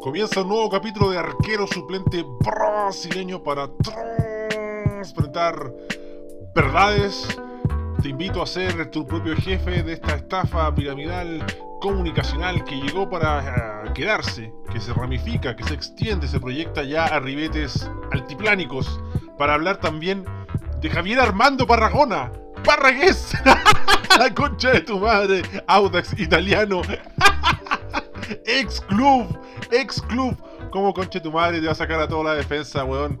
Comienza un nuevo capítulo de arquero suplente brasileño para transpretar verdades. Te invito a ser tu propio jefe de esta estafa piramidal comunicacional que llegó para eh, quedarse, que se ramifica, que se extiende, se proyecta ya a ribetes altiplánicos, para hablar también de Javier Armando Parragona, Parragués, la concha de tu madre, Audax italiano, ex club, ex club, como concha de tu madre te va a sacar a toda la defensa, weón.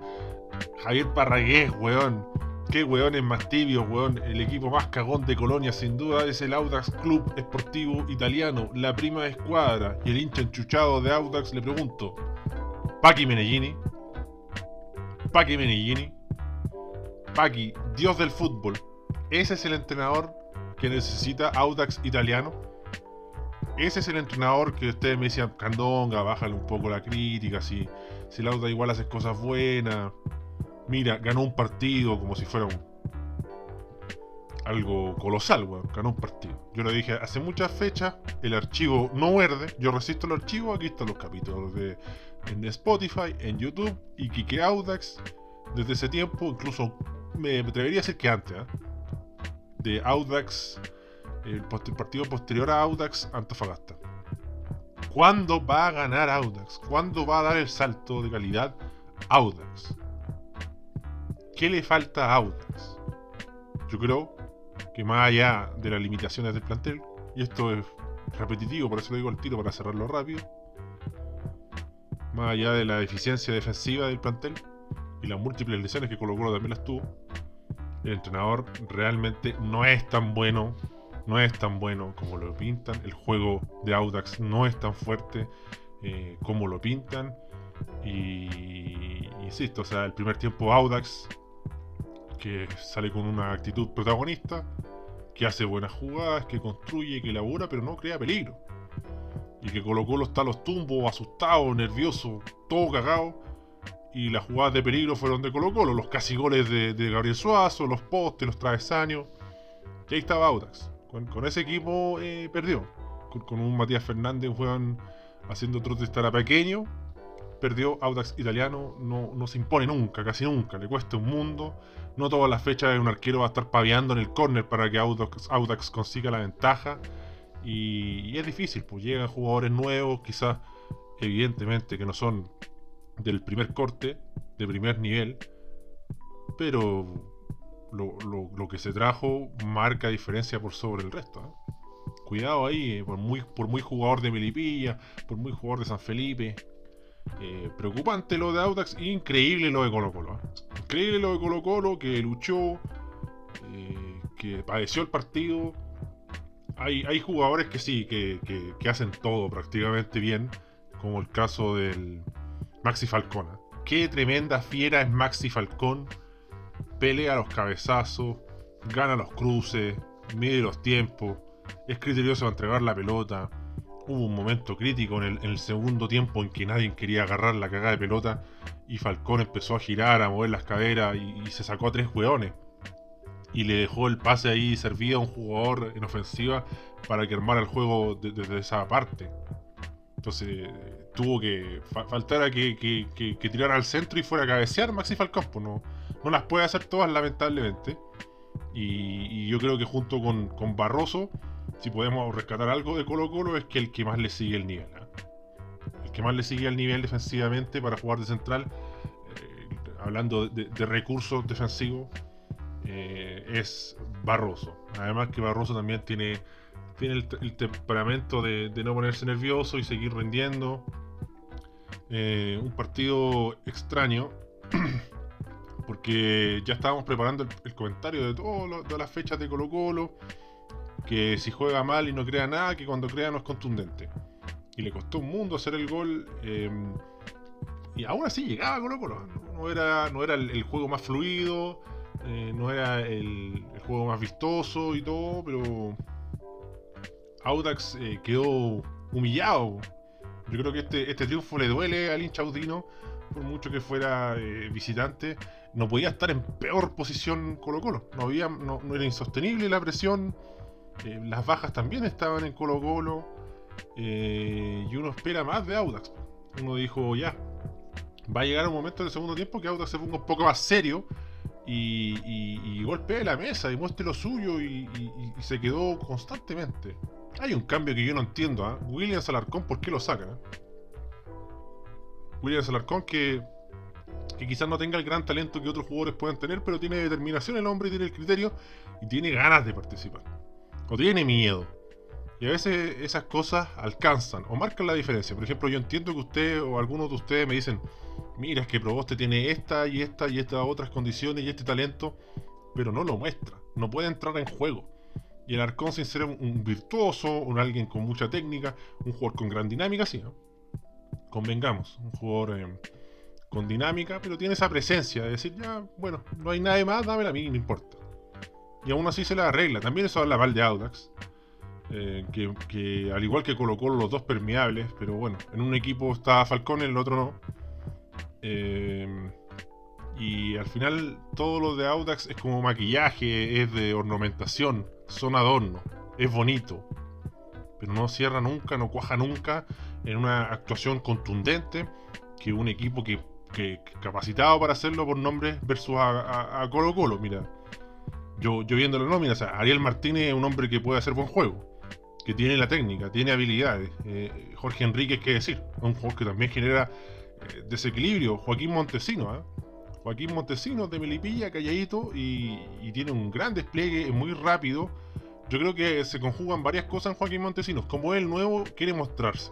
Javier Parragués, weón. Qué weones más tibios, weón. El equipo más cagón de Colonia, sin duda, es el Audax Club Esportivo Italiano, la prima escuadra. Y el hincha enchuchado de Audax le pregunto: Paqui Menellini. Paqui Menellini. Paqui, dios del fútbol. ¿Ese es el entrenador que necesita Audax Italiano? Ese es el entrenador que ustedes me decían, Candonga, bájale un poco la crítica, si, si el Audax igual hace cosas buenas mira, ganó un partido como si fuera un, algo colosal, weón. Ganó un partido. Yo lo dije hace muchas fechas, el archivo no verde, yo resisto el archivo, aquí están los capítulos de en Spotify, en YouTube y Kike Audax. Desde ese tiempo, incluso me atrevería a decir que antes, ¿eh? de Audax, el, partido posterior a Audax Antofagasta. ¿Cuándo va a ganar Audax? ¿Cuándo va a dar el salto de calidad Audax? ¿Qué le falta a Audax? Yo creo que más allá de las limitaciones del plantel, y esto es repetitivo, por eso lo digo al tiro para cerrarlo rápido, más allá de la deficiencia defensiva del plantel y las múltiples lesiones que Colo Colo también las tuvo, el entrenador realmente no es tan bueno, no es tan bueno como lo pintan, el juego de Audax no es tan fuerte eh, como lo pintan, y insisto, o sea, el primer tiempo Audax que sale con una actitud protagonista, que hace buenas jugadas, que construye, que elabora, pero no crea peligro. Y que Colo Colo está a los tumbos, asustado, nervioso, todo cagado. Y las jugadas de peligro fueron de Colo Colo, los casi goles de, Gabriel Suazo, los postes, los travesaños. Y ahí estaba Audax. Con, ese equipo eh, perdió. Con, un Matías Fernández, juegan haciendo trote estar pequeño, perdió Audax italiano, no, no, se impone nunca, casi nunca, le cuesta un mundo. No todas las fechas un arquero va a estar paviando en el córner para que Audax, Audax consiga la ventaja. Y, es difícil, pues llegan jugadores nuevos, quizás evidentemente que no son del primer corte, de primer nivel, pero lo, que se trajo marca diferencia por sobre el resto. ¿eh? Cuidado ahí, por muy, por muy jugador de Melipilla, por muy jugador de San Felipe, eh, preocupante lo de Audax increíble lo de Colo Colo. ¿eh? Increíble lo de Colo Colo que luchó, eh, que padeció el partido. Hay, hay jugadores que sí, que, hacen todo prácticamente bien, como el caso del Maxi Falcón. Qué tremenda fiera es Maxi Falcón. Pelea los cabezazos, gana los cruces, mide los tiempos, es criterioso para entregar la pelota hubo un momento crítico en el, segundo tiempo en que nadie quería agarrar la cagada de pelota y Falcón empezó a girar, a mover las caderas y, se sacó a tres hueones. Y le dejó el pase ahí servido a un jugador en ofensiva para que armara el juego desde esa parte. Entonces tuvo que faltar a que, que, tirara al centro y fuera a cabecear Maxi Falcón. Pues no, no las puede hacer todas lamentablemente. Y, yo creo que junto con, con Barroso si podemos rescatar algo de Colo Colo es que el que más le sigue el nivel. ¿ah? El que más le sigue el nivel defensivamente para jugar de central, eh, hablando de, recursos defensivos, eh, es Barroso. Además que Barroso también tiene, tiene el, temperamento de, no ponerse nervioso y seguir rindiendo. Eh, un partido extraño. Porque ya estábamos preparando el, comentario de todas las fechas de Colo Colo que si juega mal y no crea nada, que cuando crea no es contundente. Y le costó un mundo hacer el gol. Em, y aún así llegaba Colo Colo. No, era, no era el, juego más fluido, eh, no era el, juego más vistoso y todo, pero Audax eh, quedó humillado. Yo creo que este, este triunfo le duele al hincha audino, por mucho que fuera eh, visitante. No podía estar en peor posición Colo Colo. No, había, no era insostenible la presión eh, las bajas también estaban en Colo Colo. Eh, y uno espera más de Audax. uno dijo, ya, va a llegar un momento en el segundo tiempo que Audax se ponga un poco más serio y, y, golpee la mesa y muestre lo suyo y, se quedó constantemente. Hay un cambio que yo no entiendo, ¿ah? Williams ¿por qué lo sacan? ¿eh? Williams Alarcón que, que quizás no tenga el gran talento que otros jugadores puedan tener, pero tiene determinación el hombre, tiene el criterio y tiene ganas de participar. O tiene miedo. Y a veces esas cosas alcanzan o marcan la diferencia. Por ejemplo, yo entiendo que usted o algunos de ustedes me dicen, mira, es que Proboste tiene esta y esta y estas otras condiciones y este talento, pero no lo muestra. No puede entrar en juego. Y el Arcón, sin ser un, virtuoso, un alguien con mucha técnica, un jugador con gran dinámica, sí, ¿no? Convengamos, un jugador eh, con dinámica, pero tiene esa presencia de decir, ya, bueno, no hay nada más, dámela a mí, no importa. Y aún así se la arregla. También eso la Val de Audax. Eh, que, al igual que colocó los dos permeables, pero bueno, en un equipo está Falcón, en el otro no. Eh, y al final todo lo de Audax es como maquillaje, es de ornamentación, son adornos, es bonito. Pero no cierra nunca, no cuaja nunca en una actuación contundente que un equipo que, que capacitado para hacerlo por nombre versus a, Colo Colo. Mira, yo, yo viendo la nómina, Ariel Martínez es un hombre que puede hacer buen juego que tiene la técnica, tiene habilidades. Eh, Jorge Enrique, qué decir, un jugador que también genera eh, desequilibrio. Joaquín Montesino, ¿eh? Joaquín Montesino de Melipilla, calladito y, tiene un gran despliegue, muy rápido. Yo creo que se conjugan varias cosas en Joaquín Montesinos. Como él nuevo quiere mostrarse.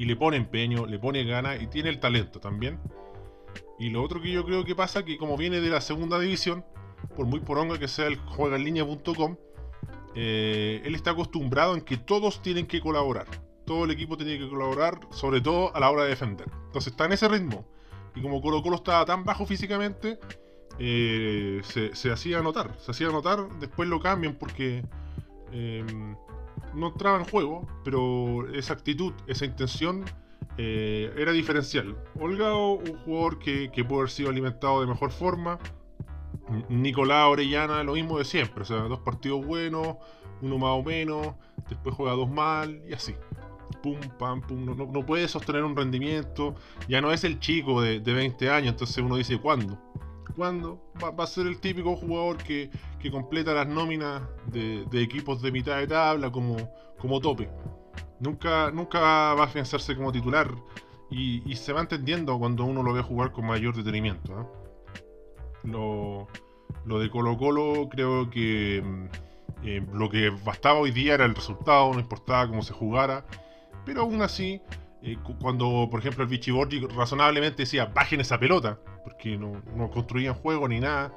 Y le pone empeño, le pone ganas y tiene el talento también. Y lo otro que yo creo que pasa que como viene de la segunda división, por muy poronga que sea el juegaenlinea.com, eh, él está acostumbrado en que todos tienen que colaborar. Todo el equipo tiene que colaborar, sobre todo a la hora de defender. Entonces está en ese ritmo. Y como Colo Colo estaba tan bajo físicamente, eh, se, hacía notar. Se hacía notar, después lo cambian porque em, no entraba en juego, pero esa actitud, esa intención eh, era diferencial. Holgado, un jugador que, que pudo haber sido alimentado de mejor forma, Nicolás Orellana, lo mismo de siempre. O sea, dos partidos buenos, uno más o menos, después juega dos mal y así. Pum, pam, pum. No, puede sostener un rendimiento. Ya no es el chico de, 20 años, entonces uno dice, ¿cuándo? ¿Cuándo? Va, a ser el típico jugador que, completa las nóminas de, equipos de mitad de tabla como, como tope. Nunca, nunca va a afianzarse como titular. Y, se va entendiendo cuando uno lo ve jugar con mayor detenimiento. ¿no? Lo, de Colo Colo creo que mm, eh, lo que bastaba hoy día era el resultado, no importaba cómo se jugara. Pero aún así, eh, cuando por ejemplo el Vichy Borgi razonablemente decía bajen esa pelota, porque no, construían juego ni nada.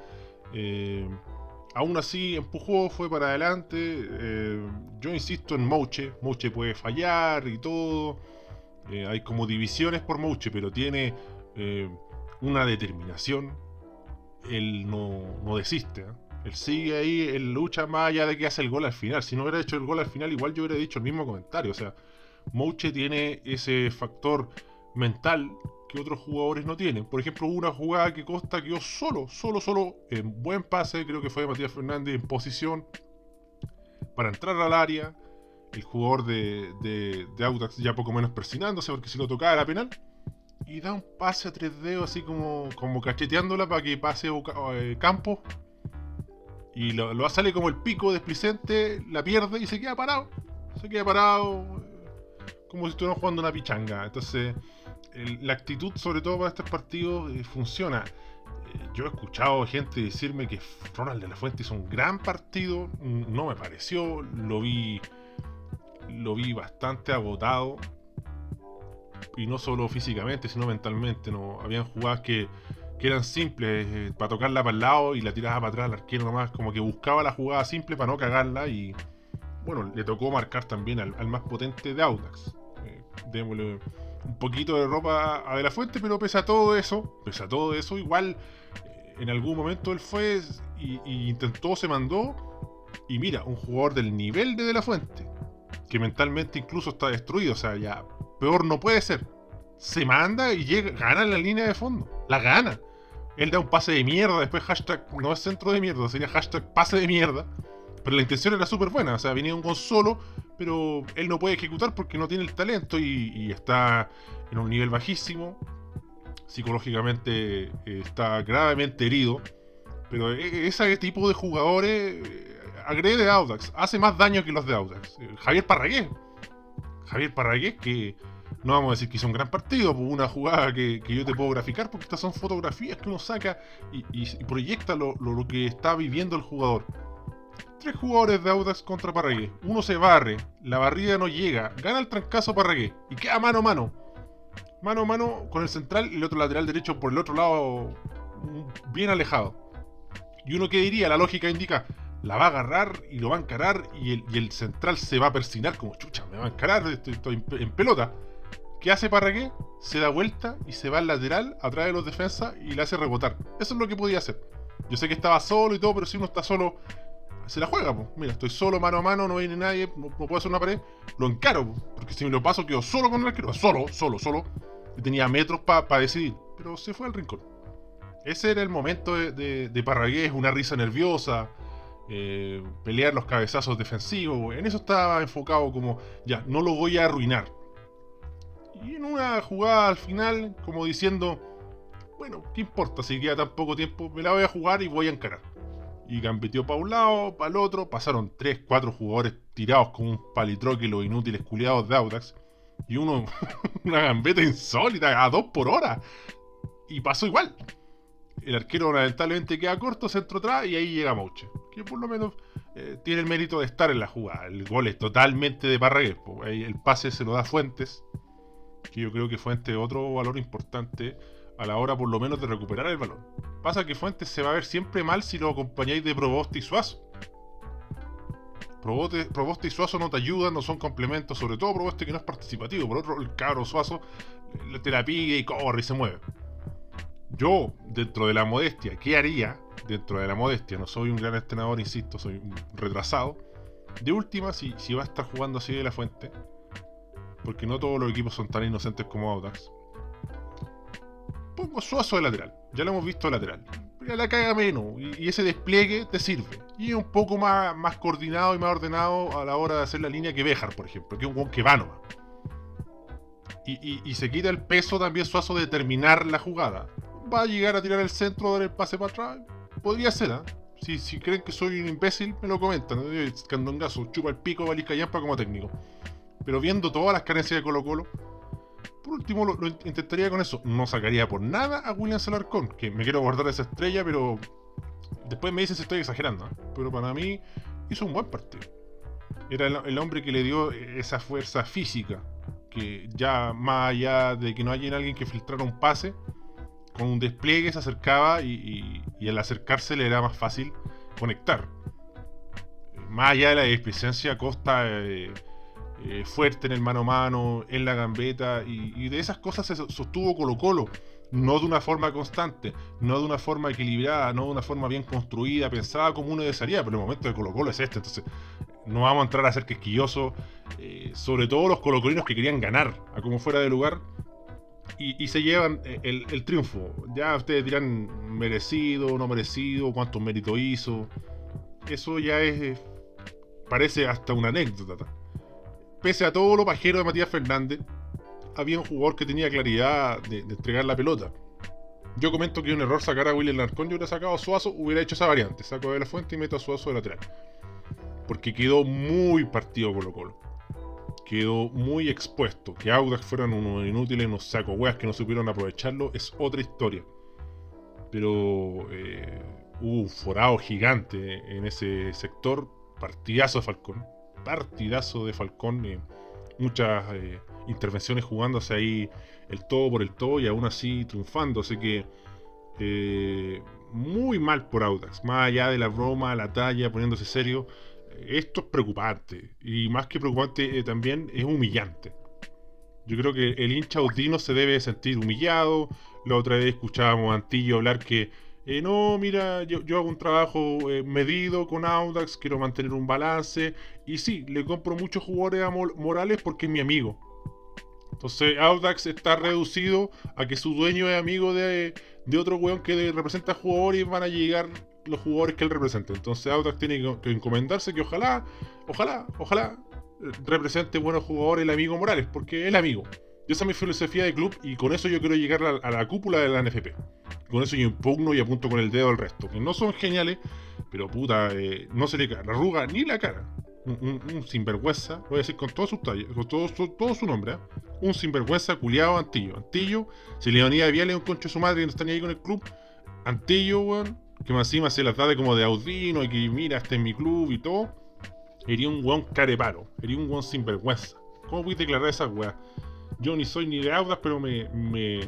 Eh, aún así empujó, fue para adelante. yo insisto en Mouche. Mouche puede fallar y todo. hay como divisiones por Mouche, pero tiene una determinación él no, desiste. ¿eh? Él sigue ahí, él lucha más allá de que hace el gol al final. Si no hubiera hecho el gol al final, igual yo hubiera dicho el mismo comentario. O sea, Mouche tiene ese factor mental que otros jugadores no tienen. Por ejemplo, una jugada que Costa quedó solo, solo, solo, en buen pase, creo que fue de Matías Fernández en posición para entrar al área. El jugador de, de, Audax ya poco menos persinándose porque si lo tocaba era penal y da un pase a tres dedos así como, como cacheteándola para que pase eh, campo. Y lo, lo, sale como el pico desplicente, la pierde y se queda parado. Se queda parado como si estuviera jugando una pichanga. Entonces, la actitud, sobre todo para estos partidos, eh, funciona. yo he escuchado gente decirme que Ronald de la Fuente hizo un gran partido. No me pareció. Lo vi. Lo vi bastante agotado y no solo físicamente, sino mentalmente. ¿no? Habían jugadas que, eran simples, eh, para tocarla para el lado y la tiraba para atrás al arquero nomás, como que buscaba la jugada simple para no cagarla y bueno, le tocó marcar también al, más potente de Audax. Démosle un poquito de ropa a De La Fuente, pero pese a todo eso, pese a todo eso, igual eh, en algún momento él fue y, y, intentó, se mandó. Y mira, un jugador del nivel de De La Fuente, que mentalmente incluso está destruido, o sea, ya peor no puede ser. Se manda y llega, gana la línea de fondo. La gana. Él da un pase de mierda, después hashtag no es centro de mierda, sería hashtag pase de mierda. Pero la intención era súper buena, o sea, venía un gol solo, pero él no puede ejecutar porque no tiene el talento y, está en un nivel bajísimo, psicológicamente eh, está gravemente herido, pero e, ese tipo de jugadores eh, agrede a Audax, hace más daño que los de Audax. Eh, Javier Parragués, Javier Parragués que no vamos a decir que hizo un gran partido, por una jugada que, yo te puedo graficar, porque estas son fotografías que uno saca y, proyecta lo, que está viviendo el jugador. Tres jugadores de Audax contra Parragués. Uno se barre, la barrida no llega, gana el trancazo Parragués y queda mano a mano. Mano a mano con el central y el otro lateral derecho por el otro lado, bien alejado. Y uno que diría, la lógica indica, la va a agarrar y lo va a encarar y el, central se va a persinar como chucha, me va a encarar, estoy, en pelota. ¿Qué hace Parragué? Se da vuelta y se va al lateral, atrás de los defensas y le hace rebotar. Eso es lo que podía hacer. Yo sé que estaba solo y todo, pero si uno está solo, se la juega. Mira, estoy solo mano a mano, no viene nadie, no, puedo hacer una pared. Lo encaro, porque si me lo paso quedo solo con el arquero. Solo, solo, solo. Y tenía metros para decidir. Pero se fue al rincón. Ese era el momento de, de, de Parragués, una risa nerviosa, eh, pelear los cabezazos defensivos. En eso estaba enfocado como, ya, no lo voy a arruinar. Y en una jugada al final, como diciendo, bueno, ¿qué importa si queda tan poco tiempo? Me la voy a jugar y voy a encarar. Y gambeteó para un lado, para el otro. Pasaron 3, 4 jugadores tirados con un palitroque los inútiles culiados de Audax. Y uno, una gambeta insólita, a 2 por hora. Y pasó igual el arquero lamentablemente queda corto, centro atrás y ahí llega Mouche. Que por lo menos eh, tiene el mérito de estar en la jugada. El gol es totalmente de Parragués. El pase se lo da Fuentes. Que yo creo que Fuentes otro valor importante a la hora por lo menos de recuperar el balón. Pasa que Fuentes se va a ver siempre mal si lo acompañáis de Proboste y Suazo. Proboste, y Suazo no te ayudan, no son complementos, sobre todo Proboste que no es participativo. Por otro, el cabro Suazo te la pide y corre y se mueve yo, dentro de la modestia, ¿qué haría? Dentro de la modestia, no soy un gran entrenador, insisto, soy un retrasado. De última, si, si va a estar jugando así de la fuente, porque no todos los equipos son tan inocentes como Audax, Suazo de lateral. Ya lo hemos visto lateral. Pero la caga menos y, ese despliegue te sirve. Y un poco más, más coordinado y más ordenado a la hora de hacer la línea que Bejar, por ejemplo, que es un que va. Y, y, se quita el peso también Suazo de terminar la jugada va a llegar a tirar el centro, dar el pase para atrás. Podría ser, ¿ah? Si, si, creen que soy un imbécil, me lo comentan. Candongazo, chupa el pico, Valisca Yampa como técnico. Pero viendo todas las carencias de Colo Colo, último lo, intentaría con eso. No sacaría por nada a William Salarcón, que me quiero guardar esa estrella, pero después me dicen si estoy exagerando. ¿ah? Pero para mí hizo un buen partido. Era el, hombre que le dio esa fuerza física, que ya más allá de que no haya alguien que filtrara un pase, con un despliegue se acercaba y, al acercarse le era más fácil conectar. Más allá de la deficiencia, Costa eh, eh, fuerte en el mano a mano, en la gambeta, y, de esas cosas se sostuvo Colo Colo. No de una forma constante, no de una forma equilibrada, no de una forma bien construida, pensada como uno desearía, pero el momento de Colo Colo es este, entonces no vamos a entrar a ser quisquillosos, eh, sobre todo los colocolinos que querían ganar, a como fuera de lugar, y, se llevan eh, el, triunfo. Ya ustedes dirán merecido, no merecido, cuánto mérito hizo. Eso ya es. parece hasta una anécdota. Pese a todo lo pajero de Matías Fernández, había un jugador que tenía claridad de, entregar la pelota. Yo comento que un error sacar a William Larcón. Yo hubiera sacado a Suazo, hubiera hecho esa variante. Saco de la fuente y meto a Suazo de lateral. Porque quedó muy partido Colo Colo quedó muy expuesto. Que Audax fueran unos inútiles, unos saco weas que no supieron aprovecharlo, es otra historia. Pero eh, hubo un forado gigante en ese sector. Partidazo de Falcón. Partidazo de Falcón. Eh, muchas eh, intervenciones jugándose ahí el todo por el todo y aún así triunfando. Así que muy mal por Audax. Más allá de la broma, la talla, poniéndose serio esto es preocupante. Y más que preocupante, eh, también es humillante. Yo creo que el hincha audino se debe sentir humillado. La otra vez escuchábamos a Antillo hablar que, eh, no, mira, yo, hago un trabajo eh, medido con Audax, quiero mantener un balance. Y sí, le compro muchos jugadores a Morales porque es mi amigo. Entonces Audax está reducido a que su dueño es amigo de, otro weón que representa jugadores y van a llegar los jugadores que él representa. Entonces Audax tiene que encomendarse que ojalá, ojalá, ojalá eh, represente buenos jugadores el amigo Morales, porque es el amigo. Esa es mi filosofía de club y con eso yo quiero llegar a, la cúpula de la NFP. Con eso yo impugno y apunto con el dedo al resto. Que no son geniales, pero puta, eh, no se le cae la arruga ni la cara. Un, sinvergüenza, voy a decir con todo su con todo, su, nombre, ¿eh? un sinvergüenza culiado Antillo. Antillo, si Leonida Vial un concho de su madre y no está ni ahí con el club, Antillo, weón, que más encima se las da como de audino y que mira, este es mi club y todo, sería un weón careparo, sería un weón sinvergüenza. ¿Cómo voy a declarar esa weá? Yo ni soy ni de Audas, pero me, me,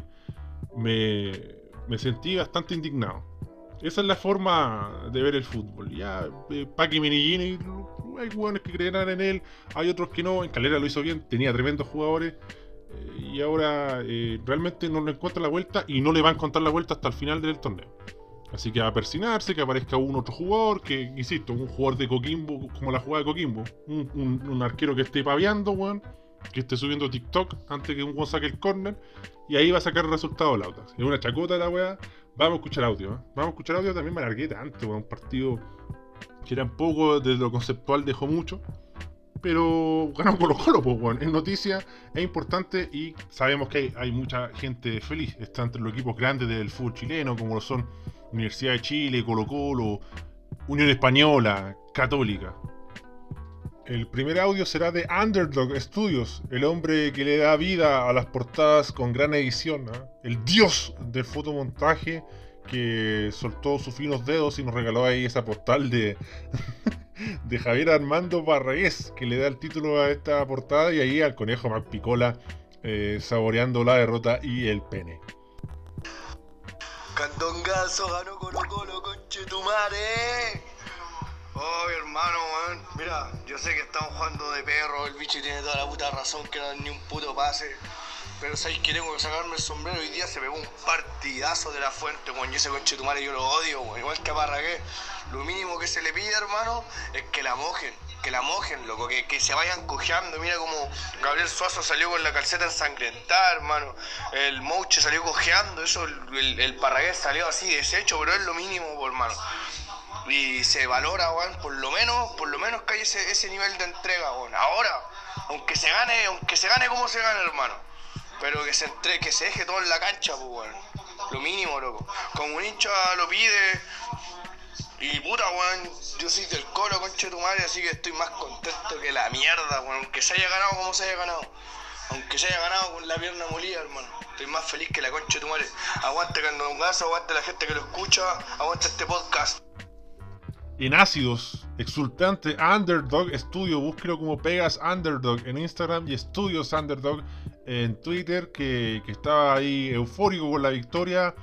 me, sentí bastante indignado. Esa es la forma de ver el fútbol. Ya, eh, Paqui Menigini, hay jugadores que creerán en él, hay otros que no. En Calera lo hizo bien, tenía tremendos jugadores. Eh, y ahora eh, realmente no le encuentra la vuelta y no le va a encontrar la vuelta hasta el final del torneo. Así que a persinarse, que aparezca un otro jugador, que, insisto, un jugador de Coquimbo, como la jugada de Coquimbo. Un, un arquero que esté paviando, weón que esté subiendo TikTok antes que un saque el corner y ahí va a sacar el resultado el Audax. Es una chacota la weá. Vamos a escuchar audio, ¿eh? Vamos a escuchar audio también me alargué tanto, un partido que era un poco desde lo conceptual dejó mucho. Pero ganó Colo Colo, pues, weón. Es noticia, es importante y sabemos que hay, hay, mucha gente feliz. Está entre los equipos grandes del fútbol chileno, como lo son Universidad de Chile, Colo Colo, Unión Española, Católica. El primer audio será de Underdog Studios, el hombre que le da vida a las portadas con gran edición, ¿ah? el dios del fotomontaje que soltó sus finos dedos y nos regaló ahí esa postal de, Javier Armando Barragués, que le da el título a esta portada y ahí al conejo Mac Picola eh, saboreando la derrota y el pene. Ganó Colo Colo. Oh, hermano, weón. Mira, yo sé que estamos jugando de perro, el bicho tiene toda la puta razón que no da ni un puto pase. Pero sabéis que tengo que sacarme el sombrero. Hoy día se pegó un partidazo de la fuente, weón. Y ese coche tu madre yo lo odio, weón. Igual que a Parragué. Lo mínimo que se le pide, hermano, es que la mojen. Que la mojen, loco. Que, que se vayan cojeando. Mira como Gabriel Suazo salió con la calceta ensangrentada, hermano. El Mouche salió cojeando. Eso, el, el, Parragué salió así deshecho, pero es lo mínimo, hermano y se valora, weón, por lo menos, por lo menos que hay ese, nivel de entrega, weón. Ahora, aunque se gane, aunque se gane como se gane, hermano. Pero que se entre, que se deje todo en la cancha, pues, weón. Lo mínimo, loco. Como un hincha lo pide. Y puta, weón, yo soy del colo, concha de tu madre, así que estoy más contento que la mierda, weón. Aunque se haya ganado como se haya ganado. Aunque se haya ganado con la pierna molida, hermano. Estoy más feliz que la concha de tu madre. Aguante gaso, aguante la gente que lo escucha, aguante este podcast en ácidos, exultante Underdog Studio, búsquelo como Pegas Underdog en Instagram y Studios Underdog en Twitter, que, estaba ahí eufórico con la victoria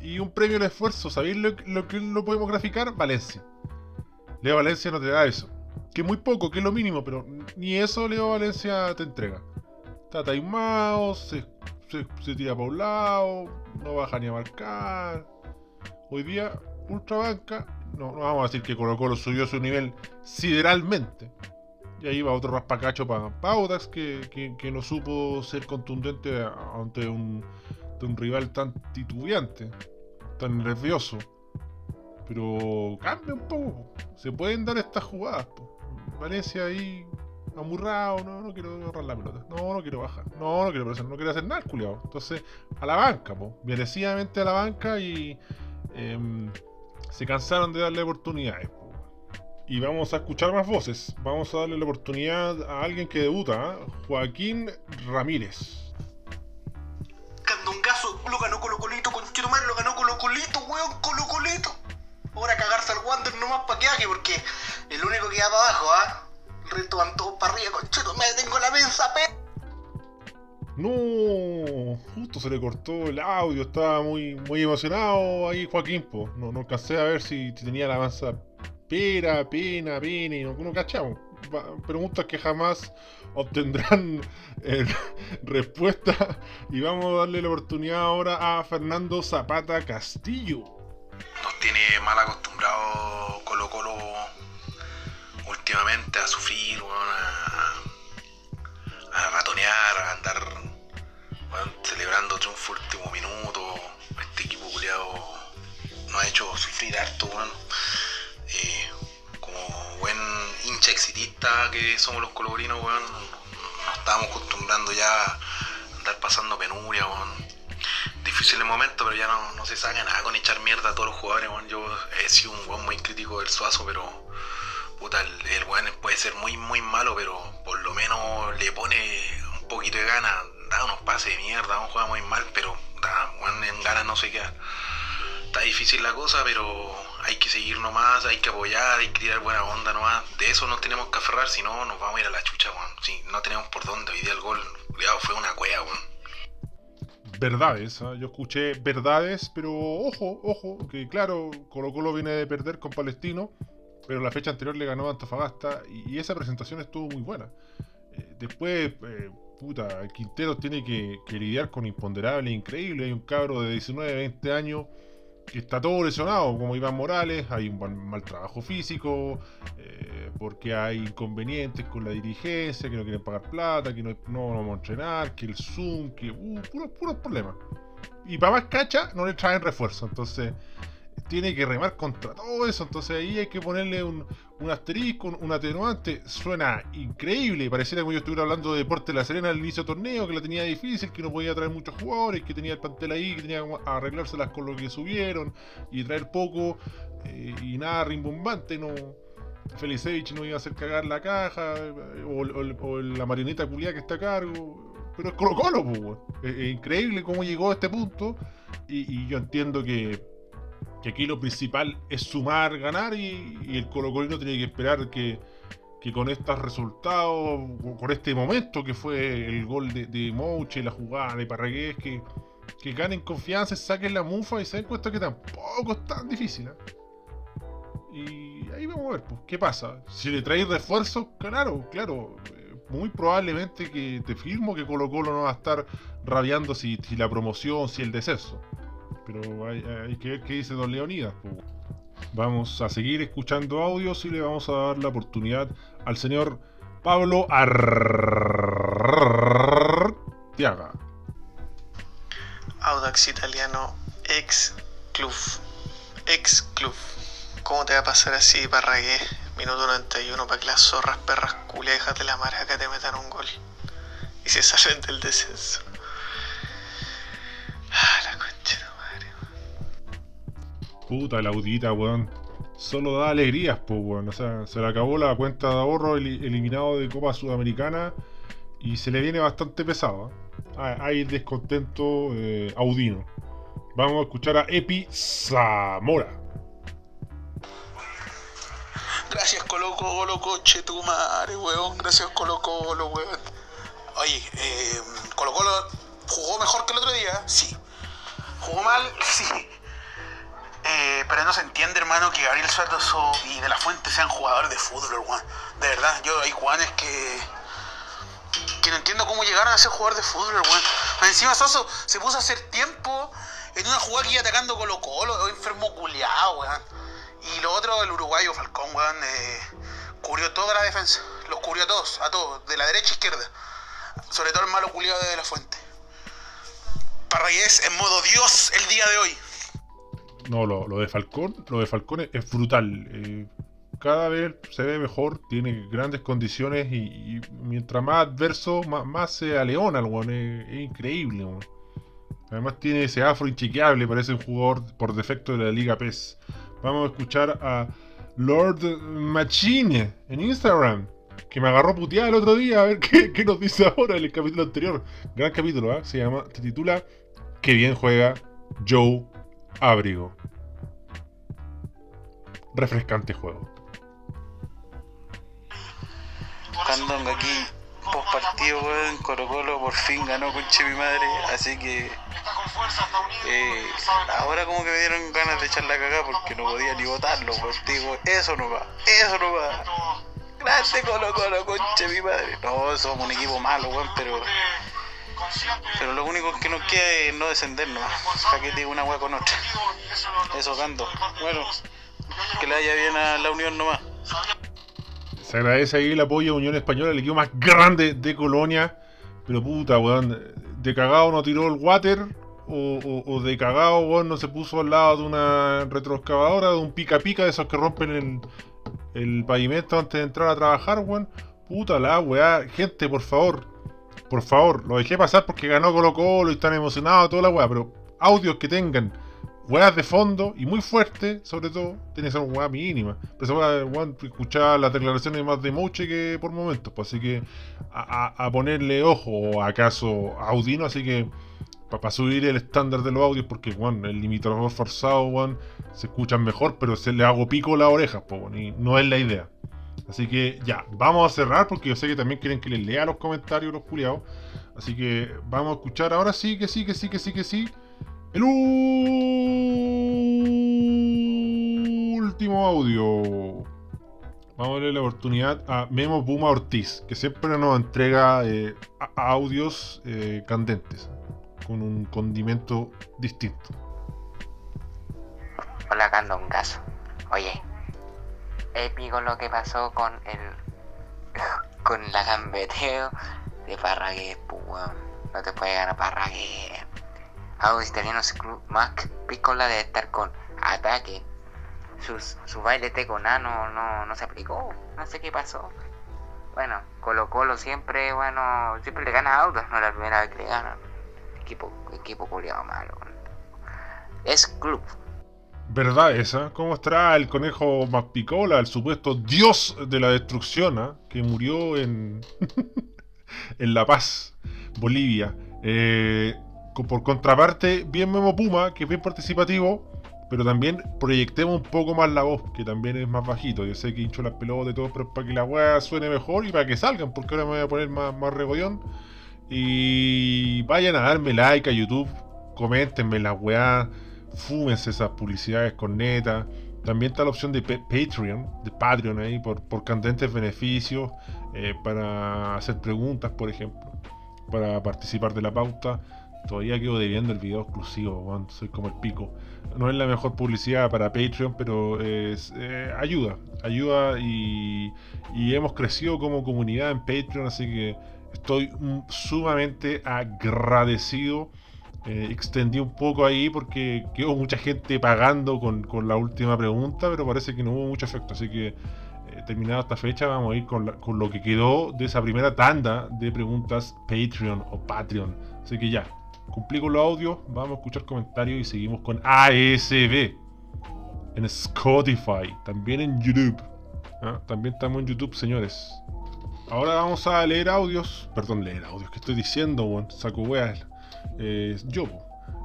y un premio al esfuerzo. ¿Sabéis lo, que lo podemos graficar? Valencia. Leo Valencia no te da eso. Que muy poco, que es lo mínimo, pero ni eso Leo Valencia te entrega. Está taimado, se, se tira para un lado, no baja ni a marcar. Hoy día, ultra banca, no, vamos a decir que Colo Colo subió su nivel sideralmente. Y ahí va otro raspacacho para Paudax que, que, no supo ser contundente ante un, un rival tan titubeante, tan nervioso. Pero cambia un poco. Se pueden dar estas jugadas. Valencia ahí amurrado, no, no quiero agarrar la pelota, no, no quiero bajar, no, no quiero presionar, no quiero hacer nada, culiado. Entonces, a la banca, po. merecidamente a la banca y em, se cansaron de darle oportunidades. Y vamos a escuchar más voces. Vamos a darle la oportunidad a alguien que debuta, ¿eh? Joaquín Ramírez. Candongazo lo ganó Colo Colito, con madre lo ganó Colo Colito, weón, Colo Colito. Ahora cagarse al Wander nomás pa' que haga, porque el único que va para abajo, ¿ah? El resto van todos para arriba, conchito, me tengo la mensa, pe. No, justo se le cortó el audio, estaba muy, muy emocionado ahí Joaquín, po. No, no alcancé a ver si, tenía la masa pera, pena, pena, y no, no cachamos. Preguntas que jamás obtendrán eh, respuesta. Y vamos a darle la oportunidad ahora a Fernando Zapata Castillo. Nos tiene mal acostumbrado Colo Colo últimamente a sufrir, a, a ratonear, a andar celebrando triunfo último minuto. Este equipo culiado nos ha hecho sufrir harto, bueno. Eh, como buen hincha exitista que somos los colorinos, weón, nos estábamos acostumbrando ya a andar penuria, weón. Difícil pero ya no, no se saca nada con echar mierda a todos los jugadores, weón. Yo he sido un weón muy crítico del Suazo, pero puta, el, el weón puede ser muy, muy malo, pero por lo menos le pone un poquito de ganas. Da unos pases de mierda, un juega muy mal, pero da, en ganas no se queda. Está difícil la cosa, pero hay que seguir nomás, hay que apoyar, hay que tirar buena onda nomás. De eso nos tenemos que aferrar, si no nos vamos a ir a la chucha, weón. Si no tenemos por dónde, hoy día el gol, cuidado, fue una cueva, weón. Verdades, ¿ah? yo escuché verdades, pero ojo, ojo, que claro, Colo Colo viene de perder con Palestino, pero la fecha anterior le ganó a Antofagasta y, y esa presentación estuvo muy buena. Eh, después, eh, puta, Quintero tiene que, lidiar con imponderables increíbles. Hay un cabro de 19, 20 años que está todo lesionado, como Iván Morales, hay un mal trabajo físico, eh, porque hay inconvenientes con la dirigencia, que no quieren pagar plata, que no, no vamos a entrenar, que el Zoom, que uh, puros, puros problemas. Y para más cacha, no le traen refuerzo, entonces tiene que remar contra todo eso, entonces ahí hay que ponerle un, un asterisco, un, atenuante, suena increíble, pareciera como yo estuviera hablando de Deporte de la Serena al inicio del torneo, que la tenía difícil, que no podía traer muchos jugadores, que tenía el plantel ahí, que tenía que arreglárselas con lo que subieron y traer poco eh, y nada rimbombante, no. Felicevich no iba a hacer cagar la caja, o, la marioneta culiada que está a cargo, pero es Colo Colo, pues, es, increíble cómo llegó a este punto, y yo entiendo que, que aquí lo principal es sumar, ganar, y, el Colo Colino tiene que esperar que, con estos resultados, con este momento que fue el gol de, de Mouche, la jugada de Parragués, que, que ganen confianza, saquen la mufa y se den cuenta que tampoco es tan difícil. ¿eh? Y ahí vamos a ver, pues, ¿qué pasa? Si le traes refuerzos, claro, claro. eh, Muy probablemente que te firmo que Colo Colo no va a estar rabiando si, si la promoción, si el descenso. Pero hay, hay que ver qué dice Don Leonidas. Vamos a seguir escuchando audios y le vamos a dar la oportunidad al señor Pablo Artiaga. Audax Italiano, ex club. Ex club. ¿Cómo te va a pasar así, Parragué? Minuto 91 para que las zorras perras culejas de la maraca te metan un gol. Y se salen del descenso. Ah, la Puta, la audita, weón. Solo da alegrías, pues, weón. O sea, se le acabó la cuenta de ahorro eli- eliminado de Copa Sudamericana y se le viene bastante pesado. ¿eh? Hay descontento eh, audino. Vamos a escuchar a Epi Zamora. Gracias Colo Colo, coche tu madre, weón. Gracias Colo Colo, weón. Oye, eh, Colo Colo jugó mejor que el otro día, sí. Jugó mal, sí. Eh, pero no se entiende, hermano, que Gabriel Suárez y De La Fuente sean jugadores de fútbol, weón. De verdad, yo hay jugadores que. que no entiendo cómo llegaron a ser jugadores de fútbol, weón. Encima Soso se puso a hacer tiempo en una jugada que iba atacando Colo Colo, enfermo culiado, weón. Y lo otro, el uruguayo Falcón, weón, eh, cubrió toda la defensa. Los cubrió a todos, a todos, de la derecha a izquierda. Sobre todo el malo culiado de la fuente. Parragués en modo Dios el día de hoy. No, lo, de Falcón, lo de Falcón es, brutal. Eh, cada vez se ve mejor, tiene grandes condiciones y, mientras más adverso, más, más se aleona el weón. Es, increíble, weón. Además tiene ese afro inchequeable, parece un jugador por defecto de la Liga PES. Vamos a escuchar a Lord Machine en Instagram, que me agarró puteada el otro día, a ver qué, qué nos dice ahora en el capítulo anterior. Gran capítulo, ¿ah? Se llama, se titula Qué bien juega Joe Abrigo. Refrescante juego. Candonga aquí, post partido, weón, Colo Colo por fin ganó con mi madre, así que eh, ahora como que me dieron ganas de echar la cagada porque no podía ni votarlo, digo, eso no va, eso no va. Grande Colo Colo, conche mi madre. No, somos un equipo malo, weón, pero pero lo único que nos queda es no descender nomás, para que te diga una weá con otra. Eso Cando. Bueno, que le vaya bien a la unión nomás. Se agradece ahí el apoyo a Unión Española, el equipo más grande de Colonia. Pero puta, weón, de cagado no tiró el water. O de cagado, weón, no se puso al lado de una retroexcavadora, de un pica pica de esos que rompen el, el pavimento antes de entrar a trabajar, weón. Puta la weá. Gente, por favor. Por favor, lo dejé pasar porque ganó Colo Colo y están emocionados, toda la weá, pero audios que tengan weas de fondo y muy fuerte, sobre todo, tiene que ser una wea mínima. Pero se puede escuchar las declaraciones más de Moche que por momentos, pues así que a, ponerle ojo, o acaso Audino, así que para subir el estándar de los audios, porque bueno, el limitador forzado, bueno, se escuchan mejor, pero se le hago pico las orejas, pues, y no es la idea. Así que ya, vamos a cerrar porque yo sé que también quieren que les lea los comentarios los culiados. Así que vamos a escuchar ahora sí, que sí, que sí, que sí, que sí. El último audio. Vamos a darle la oportunidad a Memo Puma Ortiz, que siempre nos entrega eh, audios eh, candentes, con un condimento distinto. Hola, Candongazo. Oye, épico lo que pasó con el. con la gambeteo de Parragué, pues, No te puede ganar Parragué. Algo italiano Mac Piccola debe estar con ataque. su baile teco nano no, no se aplicó. No sé qué pasó. Bueno, Colo Colo siempre, bueno, siempre le gana a Autos, no la primera vez que le ganan. Equipo, equipo culiado malo. Es club, verdad esa. ¿Cómo estará el conejo Macpicola, el supuesto dios de la destrucción, ¿ah? que murió en, en La Paz, Bolivia? Eh, por contraparte, bien Memo Puma, que es bien participativo, pero también proyectemos un poco más la voz, que también es más bajito. Yo sé que hincho las pelotas y todo, pero para que la weá suene mejor y para que salgan, porque ahora me voy a poner más, más regollón. Y vayan a darme like a YouTube, coméntenme la weá fúmense esas publicidades con neta. También está la opción de Patreon, de Patreon ahí, por, por candentes beneficios, eh, para hacer preguntas, por ejemplo, para participar de la pauta. Todavía quedo debiendo el video exclusivo, soy como el pico. No es la mejor publicidad para Patreon, pero es, eh, ayuda, ayuda y, y hemos crecido como comunidad en Patreon, así que estoy sumamente agradecido eh, extendí un poco ahí porque quedó mucha gente pagando con, la última pregunta, pero parece que no hubo mucho efecto. Así que, eh, terminada esta fecha, vamos a ir con, con, lo que quedó de esa primera tanda de preguntas Patreon o Patreon. Así que ya, cumplí con los audios, vamos a escuchar comentarios y seguimos con ASB en Spotify, también en YouTube. ¿ah? También estamos en YouTube, señores. Ahora vamos a leer audios, perdón, leer audios, que estoy diciendo, bueno, saco weas eh, yo,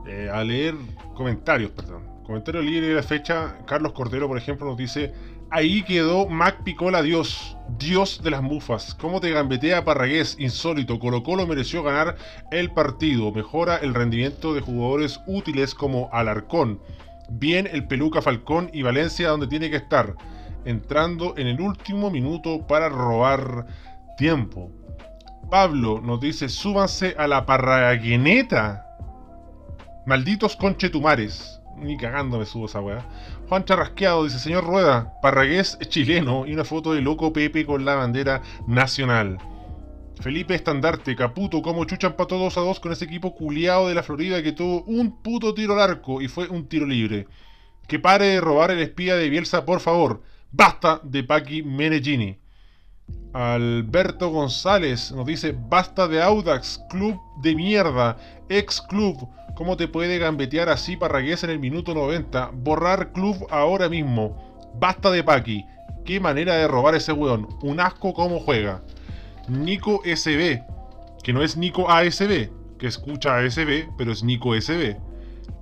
eh, a leer comentarios, perdón. Comentario libre de la fecha, Carlos Cordero, por ejemplo, nos dice, ahí quedó Mac Picola Dios, Dios de las mufas. ¿Cómo te gambetea Parragués? Insólito. Colo Colo mereció ganar el partido. Mejora el rendimiento de jugadores útiles como Alarcón. Bien el Peluca Falcón y Valencia donde tiene que estar. Entrando en el último minuto para robar tiempo. Pablo nos dice, súbanse a la parragueneta. Malditos conchetumares. Ni cagando me subo esa weá. Juan Charrasqueado dice, señor Rueda, Parragués chileno y una foto de loco Pepe con la bandera nacional. Felipe Estandarte, Caputo, como chuchan para todos a dos con ese equipo culiado de la Florida que tuvo un puto tiro al arco y fue un tiro libre. Que pare de robar el espía de Bielsa, por favor. Basta de Paqui Menegini. Alberto González nos dice, basta de Audax, club de mierda, ex club, ¿cómo te puede gambetear así Parragués en el minuto 90? Borrar club ahora mismo. Basta de Paqui. Qué manera de robar ese weón. Un asco cómo juega. Nico SB, que no es Nico ASB, que escucha ASB, pero es Nico SB.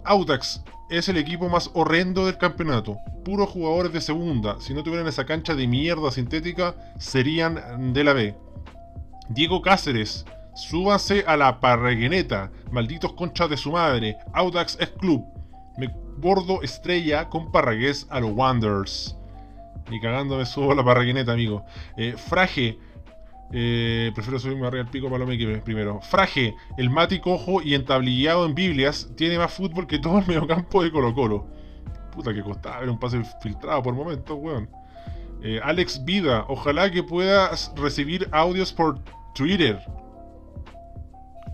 Audax, es el equipo más horrendo del campeonato. Puros jugadores de segunda. Si no tuvieran esa cancha de mierda sintética, serían de la B. Diego Cáceres. Súbanse a la parregueneta. Malditos conchas de su madre. Audax es club. Me bordo estrella con Parragués a los Wanderers. Ni cagando me subo a la parregueneta, amigo. Eh, Fraje. Eh, prefiero subirme arriba al pico palome que primero. Fraje, el Mati cojo y entablillado en Biblias, tiene más fútbol que todo el mediocampo de Colo Colo. Puta que costaba ver un pase filtrado por momentos, weón. Eh, Alex Vida, ojalá que puedas recibir audios por Twitter.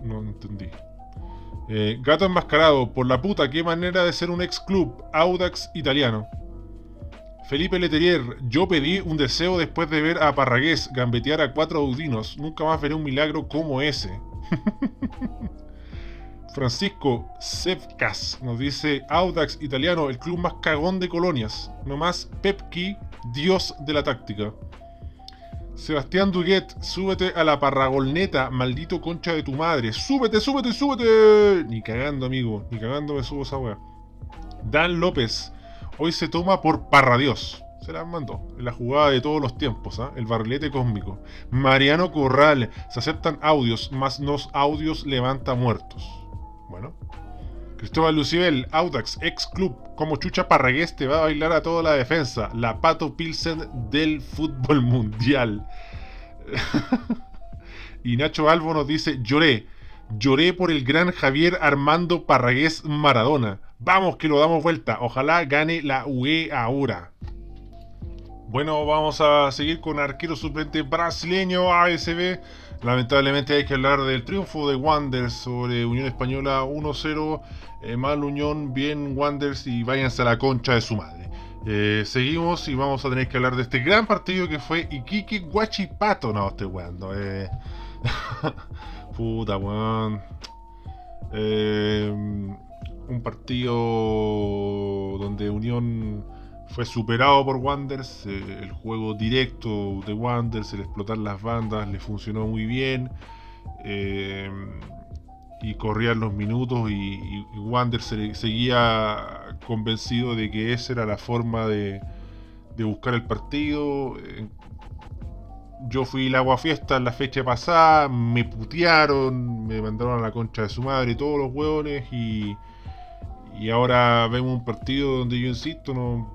No entendí. Eh, Gato enmascarado, por la puta, qué manera de ser un ex club, Audax italiano. Felipe Leterier, yo pedí un deseo después de ver a Parragués gambetear a cuatro audinos. Nunca más veré un milagro como ese. Francisco Sevcas nos dice Audax italiano, el club más cagón de colonias. No más Pepki, dios de la táctica. Sebastián Duguet, súbete a la parragolneta, maldito concha de tu madre. Súbete, súbete, súbete. Ni cagando, amigo. Ni cagando me subo esa weá. Dan López, hoy se toma por parradios. Se la mandó. La jugada de todos los tiempos, ¿ah? El barrilete cósmico. Mariano Corral, se aceptan audios, más nos audios levanta muertos. Bueno. Cristóbal Lucibel, Audax, ex club, como Chucha Parragués te va a bailar a toda la defensa. La Pato Pilsen del fútbol mundial. y Nacho Albo nos dice, lloré. Lloré por el gran Javier Armando Parragués Maradona. Vamos que lo damos vuelta. Ojalá gane la UE ahora. Bueno, vamos a seguir con arquero suplente brasileño ASB. Lamentablemente hay que hablar del triunfo de Wanderers sobre Unión Española 1-0. Eh, mal Unión, bien Wanderers y váyanse a la concha de su madre. Eh, seguimos y vamos a tener que hablar de este gran partido que fue Iquique Guachipato. No, estoy weando. Eh. Puta, weón. Eh, un partido donde Unión fue superado por Wanderers. eh, el juego directo de Wanderers, el explotar las bandas, le funcionó muy bien. eh, y corrían los minutos y, y, seguía convencido de que esa era la forma de, buscar el partido. Yo fui el agua fiesta la fecha pasada, me putearon, me mandaron a la concha de su madre todos los hueones y, y ahora vemos un partido donde yo insisto, no,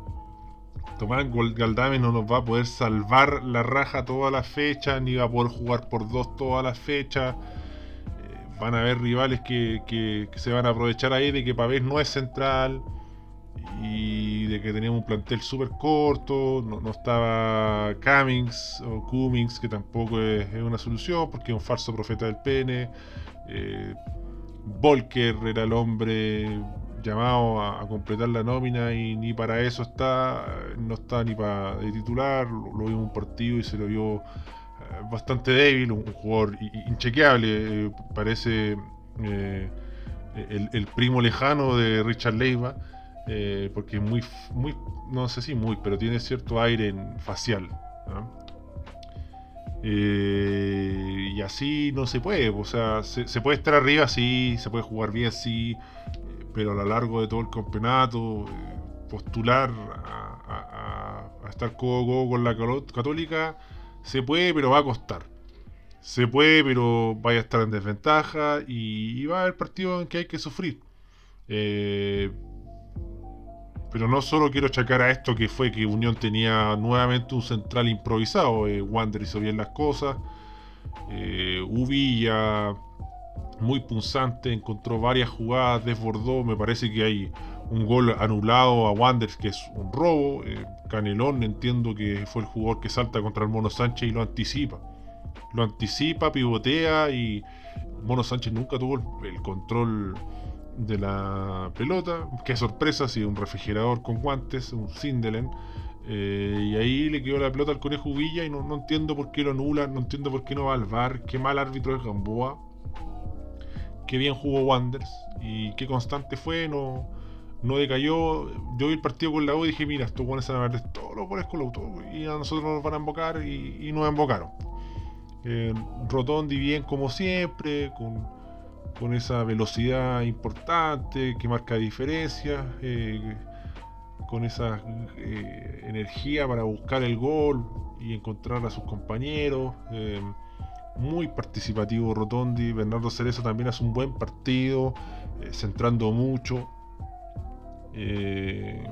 Tomás Galdames no nos va a poder salvar la raja toda la fecha, ni va a poder jugar por dos toda la fecha. Eh, Van a haber rivales que, que- se van a aprovechar ahí de que Pavés no es central y de que teníamos un plantel súper corto, no, estaba Cummings o Cummings, que tampoco es, es una solución porque es un falso profeta del pene. Eh, Volker era el hombre llamado a, completar la nómina y ni para eso está, no está ni para titular, lo, lo vimos en un partido y se lo vio eh, bastante débil, un, jugador inchequeable, eh, parece eh, el, primo lejano de Richard Leiva, porque es muy, muy, no sé si muy, pero tiene cierto aire en- facial. y así no se puede, o sea, se, puede estar arriba, sí, se puede jugar bien, sí, pero a lo largo de todo el campeonato, eh, postular a, estar codo codo con la Católica, se puede, pero va a costar. Se puede, pero vaya a estar en desventaja y, va a haber partidos en que hay que sufrir. Eh, pero no solo quiero achacar a esto que fue que Unión tenía nuevamente un central improvisado. Eh, Wander hizo bien las cosas. Eh, Uvilla, muy punzante, encontró varias jugadas, desbordó. Me parece que hay un gol anulado a Wanderers que es un robo. Eh, Canelón entiendo que fue el jugador que salta contra el Mono Sánchez y lo anticipa. Lo anticipa, pivotea y Mono Sánchez nunca tuvo el, control de la pelota. Qué sorpresa, si un refrigerador con guantes, un Sindelen. Eh, y ahí le quedó la pelota al conejo Villa y no, no entiendo por qué lo anula, no entiendo por qué no va al VAR, qué mal árbitro es Gamboa, qué bien jugó Wanders y qué constante fue, no, no decayó. Yo vi el partido con la U y dije, mira, estos buenos van a ver todos los goles con la U y a nosotros nos van a embocar y, y nos embocaron. Eh, Rotondi bien como siempre, con, con esa velocidad importante que marca diferencias, eh, con esa eh, energía para buscar el gol y encontrar a sus compañeros. Muy participativo Rotondi, Bernardo Cerezo también hace un buen partido, eh, centrando mucho. Eh,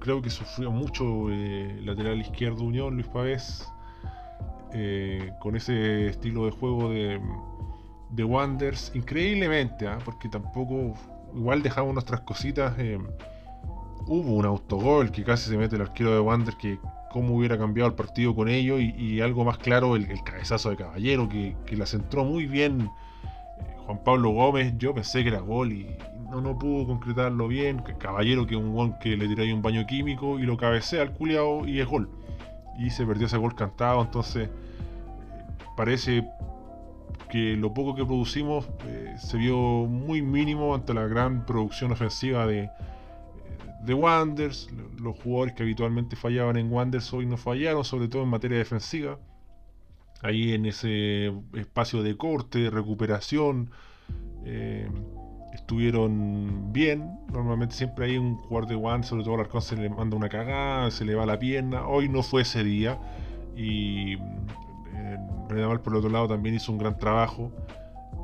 creo que sufrió mucho eh, lateral izquierdo Unión, Luis Pavés, eh, con ese estilo de juego de, de Wanders, increíblemente, ¿ah? porque tampoco, igual dejamos nuestras cositas. hubo un autogol que casi se mete el arquero de Wander, que cómo hubiera cambiado el partido con ello, y, algo más claro, el, cabezazo de Caballero, que, que la centró muy bien eh, Juan Pablo Gómez. Yo pensé que era gol y no, no pudo concretarlo bien. Caballero, que un gol que le tiró ahí un baño químico y lo cabecea al culiao y es gol. Y se perdió ese gol cantado, entonces eh, parece que lo poco que producimos eh, se vio muy mínimo ante la gran producción ofensiva de, de Wanders. Los jugadores que habitualmente fallaban en Wanders hoy no fallaron, sobre todo en materia defensiva. Ahí en ese espacio de corte, de recuperación, eh, estuvieron bien. Normalmente siempre hay un jugador de Wanders, sobre todo al Arcón se le manda una cagada, se le va la pierna. Hoy no fue ese día. Y eh, por el otro lado también hizo un gran trabajo.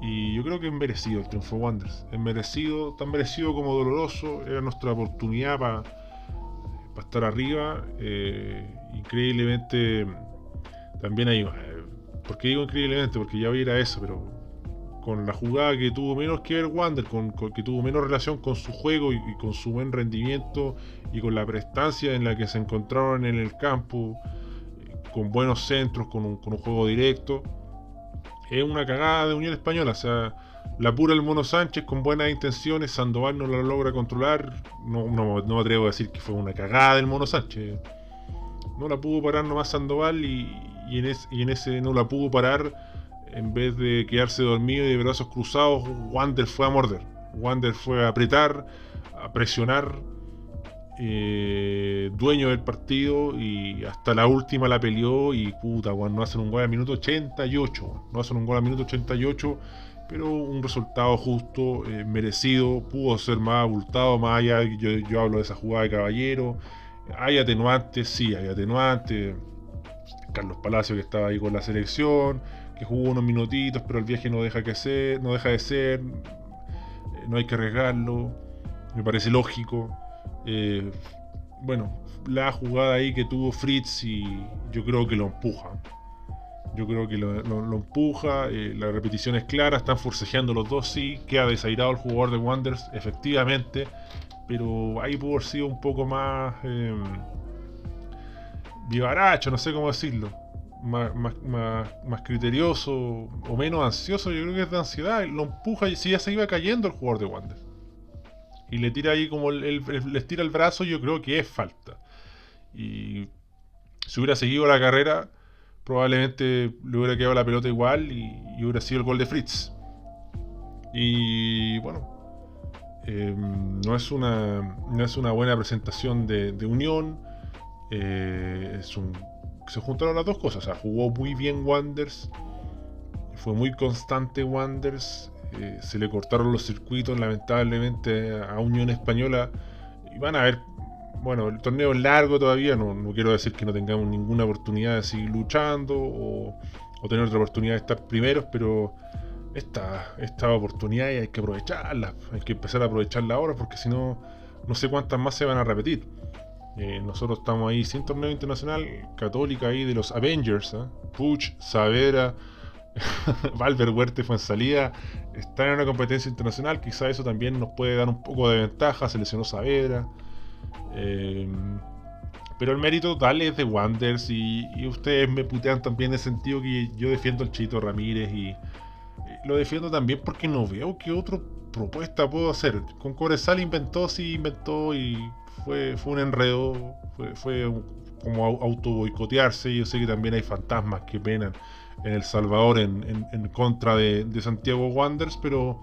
Y yo creo que es merecido el triunfo de Wanderers. Es merecido, tan merecido como doloroso. Era nuestra oportunidad para estar arriba. Eh, increíblemente, también hay. Eh, ¿Por qué digo increíblemente? Porque ya voy ir a eso, pero con la jugada que tuvo menos que ver Wander, con, que tuvo menos relación con su juego y, con su buen rendimiento y con la prestancia en la que se encontraron en el campo, eh, con buenos centros, con un, con un juego directo es una cagada de Unión Española. O sea, la pura el Mono Sánchez con buenas intenciones, Sandoval no la logra controlar. No, no, me atrevo a decir que fue una cagada del Mono Sánchez. No la pudo parar nomás Sandoval y, en, y en ese no la pudo parar. En vez de quedarse dormido y de brazos cruzados, Wander fue a morder. Wander fue a apretar, a presionar eh, dueño del partido y hasta la última la peleó y puta, no hacen un gol al minuto 88, no hacen un gol al minuto 88, pero un resultado justo, eh, merecido, pudo ser más abultado, más allá, yo, yo hablo de esa jugada de caballero, hay atenuantes, sí, hay atenuantes, Carlos Palacio que estaba ahí con la selección, que jugó unos minutitos, pero el viaje no deja, que ser, no deja de ser, no hay que arriesgarlo, me parece lógico. Eh, bueno, la jugada ahí que tuvo Fritz y yo creo que lo empuja. Yo creo que lo, empuja, eh, la repetición es clara, están forcejeando los dos, sí, queda desairado el jugador de Wanderers, efectivamente, pero ahí pudo haber sido un poco más eh, vivaracho, no sé cómo decirlo, más, más, criterioso o menos ansioso, yo creo que es de ansiedad, lo empuja y si ya se iba cayendo el jugador de Wanderers y le tira ahí como el, le tira el brazo, yo creo que es falta. Y si hubiera seguido la carrera, probablemente le hubiera quedado la pelota igual y, hubiera sido el gol de Fritz. Y bueno, em, no, es una, no es una buena presentación de, Unión. Eh, es un, se juntaron las dos cosas. O sea, jugó muy bien Wanders. Fue muy constante Wanders. Eh, se le cortaron los circuitos lamentablemente a Unión Española y van a ver, bueno, el torneo es largo todavía, no, quiero decir que no tengamos ninguna oportunidad de seguir luchando o, tener otra oportunidad de estar primeros, pero esta, esta oportunidad hay que aprovecharla, hay que empezar a aprovecharla ahora porque si no, no sé cuántas más se van a repetir. Eh, nosotros estamos ahí sin torneo internacional, católica ahí de los Avengers, ¿eh? Puch, Savera, Valver Huerte fue en salida, está en una competencia internacional, quizá eso también nos puede dar un poco de ventaja, se lesionó Saavedra. Eh, pero el mérito total es de Wanders y, ustedes me putean también en el sentido que yo defiendo al Chito Ramírez y lo defiendo también porque no veo qué otra propuesta puedo hacer. Con Cobresal inventó, sí inventó y fue, fue un enredo, fue, fue como auto boicotearse. Yo sé que también hay fantasmas que penan en El Salvador en, contra de, Santiago Wanderers, pero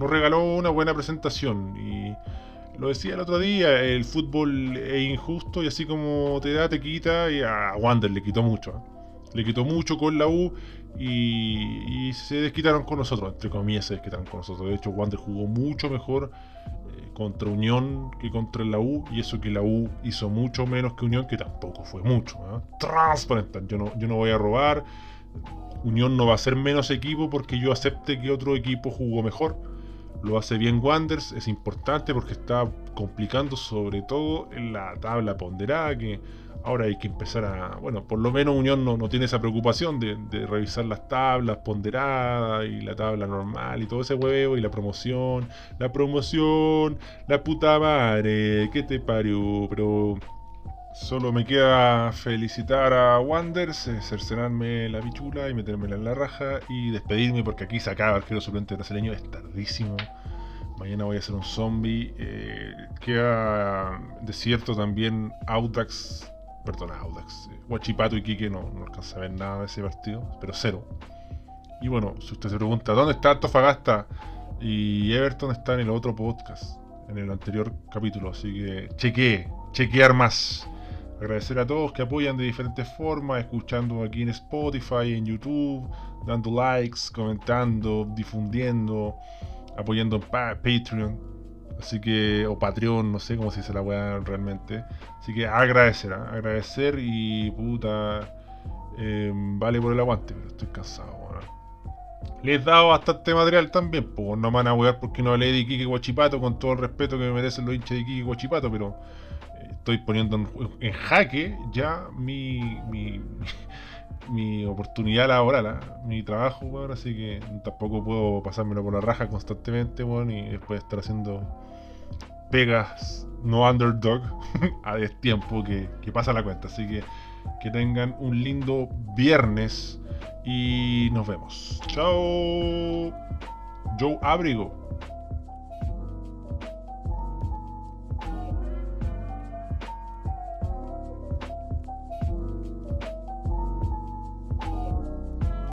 nos regaló una buena presentación. Y lo decía el otro día, el fútbol es injusto y así como te da, te quita, y a Wander le quitó mucho. ¿eh? Le quitó mucho con la U y, se desquitaron con nosotros, entre comillas se desquitaron con nosotros. De hecho, Wander jugó mucho mejor eh, contra Unión que contra la U y eso que la U hizo mucho menos que Unión, que tampoco fue mucho. ¿eh? Transparente, yo no, yo no voy a robar Unión no va a ser menos equipo porque yo acepte que otro equipo jugó mejor. Lo hace bien Wanders, es importante porque está complicando sobre todo en la tabla ponderada que ahora hay que empezar a, bueno, por lo menos Unión no, tiene esa preocupación de, revisar las tablas ponderadas y la tabla normal y todo ese huevo y la promoción, la promoción, la puta madre, ¿qué te parió? Pero Solo me queda felicitar a Wanders, eh, cercenarme la bichula y metérmela en la raja y despedirme porque aquí se acaba el arquero suplente brasileño, es tardísimo. Mañana voy a hacer un zombie. Eh, queda desierto también Audax, perdón, Audax, Huachipato y Quique no, no alcanza a ver nada de ese partido, pero cero. Y bueno, si usted se pregunta, ¿dónde está Antofagasta? Y Everton está en el otro podcast, en el anterior capítulo. Así que chequee, chequear más. Agradecer a todos que apoyan de diferentes formas, escuchando aquí en Spotify, en YouTube, dando likes, comentando, difundiendo, apoyando en pa- Patreon. Así que, o Patreon, no sé cómo se dice la weá realmente. Así que agradecer, ¿ah? agradecer y puta, eh, vale por el aguante, pero estoy cansado, weón. Les he dado bastante material también, pues no me van a wear porque no hablé de Iquique Guachipato, con todo el respeto que me merecen los hinchas de Iquique Guachipato, pero eh, estoy poniendo en, jaque ya mi, mi, mi oportunidad laboral, ¿ah? mi trabajo, weón, así que tampoco puedo pasármelo por la raja constantemente, weón, y después estar haciendo pegas no underdog a destiempo que, que pasa la cuenta. Así que que tengan un lindo viernes y nos vemos. Chao. Joe Abrigo.